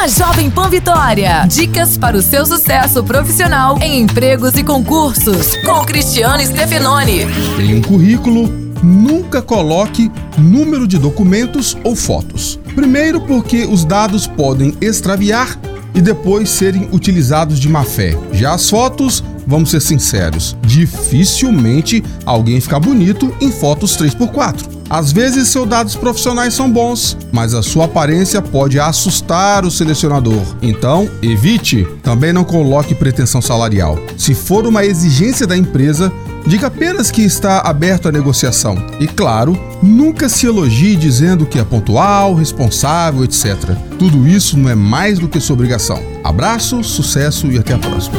na Jovem Pan Vitória. Dicas para o seu sucesso profissional em empregos e concursos. Com Cristiano Stefanoni. Em um currículo, nunca coloque número de documentos ou fotos. Primeiro, porque os dados podem extraviar e depois serem utilizados de má fé. Já as fotos, vamos ser sinceros, dificilmente alguém fica bonito em fotos 3x4. Às vezes seus dados profissionais são bons, mas a sua aparência pode assustar o selecionador. Então, evite. Também não coloque pretensão salarial. Se for uma exigência da empresa, diga apenas que está aberto à negociação. E claro, nunca se elogie dizendo que é pontual, responsável, etc. Tudo isso não é mais do que sua obrigação. Abraço, sucesso e até a próxima.